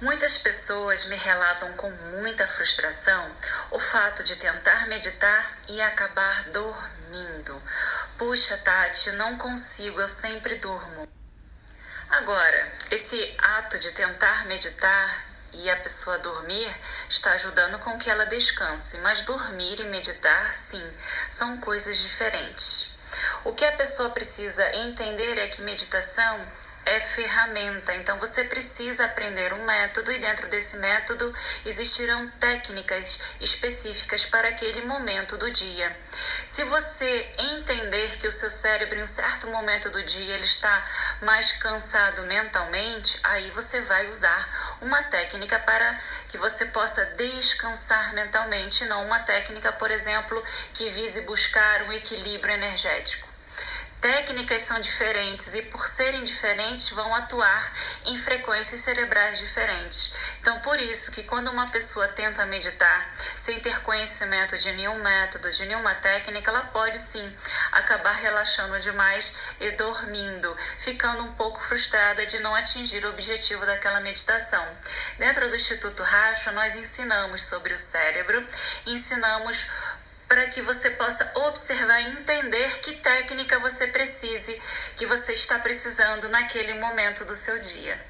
Muitas pessoas me relatam com muita frustração o fato de tentar meditar e acabar dormindo. Puxa, Tati, não consigo, eu sempre durmo. Agora, esse ato de tentar meditar e a pessoa dormir está ajudando com que ela descanse, mas dormir e meditar, sim, são coisas diferentes. O que a pessoa precisa entender é que meditação é ferramenta. Então você precisa aprender um método e dentro desse método existirão técnicas específicas para aquele momento do dia. Se você entender que o seu cérebro em um certo momento do dia ele está mais cansado mentalmente, aí você vai usar uma técnica para que você possa descansar mentalmente, não uma técnica, por exemplo, que vise buscar um equilíbrio energético técnicas são diferentes e, por serem diferentes, vão atuar em frequências cerebrais diferentes. Então, por isso que quando uma pessoa tenta meditar sem ter conhecimento de nenhum método, de nenhuma técnica, ela pode sim acabar relaxando demais e dormindo, ficando um pouco frustrada de não atingir o objetivo daquela meditação. Dentro do Instituto Racha, nós ensinamos sobre o cérebro, ensinamos para que você possa observar e entender que técnica você precise, que você está precisando naquele momento do seu dia.